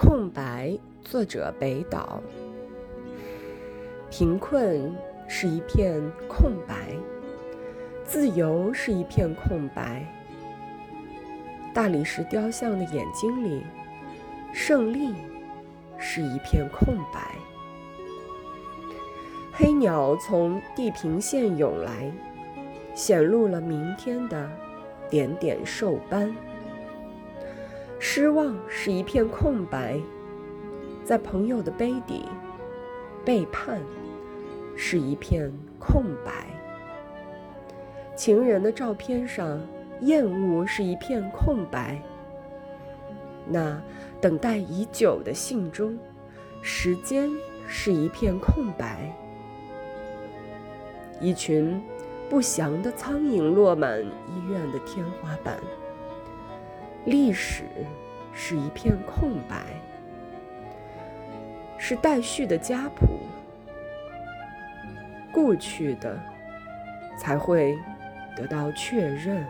空白，作者北岛。贫困是一片空白，自由是一片空白。大理石雕像的眼睛里，胜利是一片空白。黑鸟从地平线涌来，显露了明天的点点兽斑。失望是一片空白，在朋友的杯底；背叛是一片空白。情人的照片上，厌恶是一片空白。那等待已久的信中，时间是一片空白。一群不祥的苍蝇落满医院的天花板。历史是一片空白，是待续的家谱。过去的才会得到确认。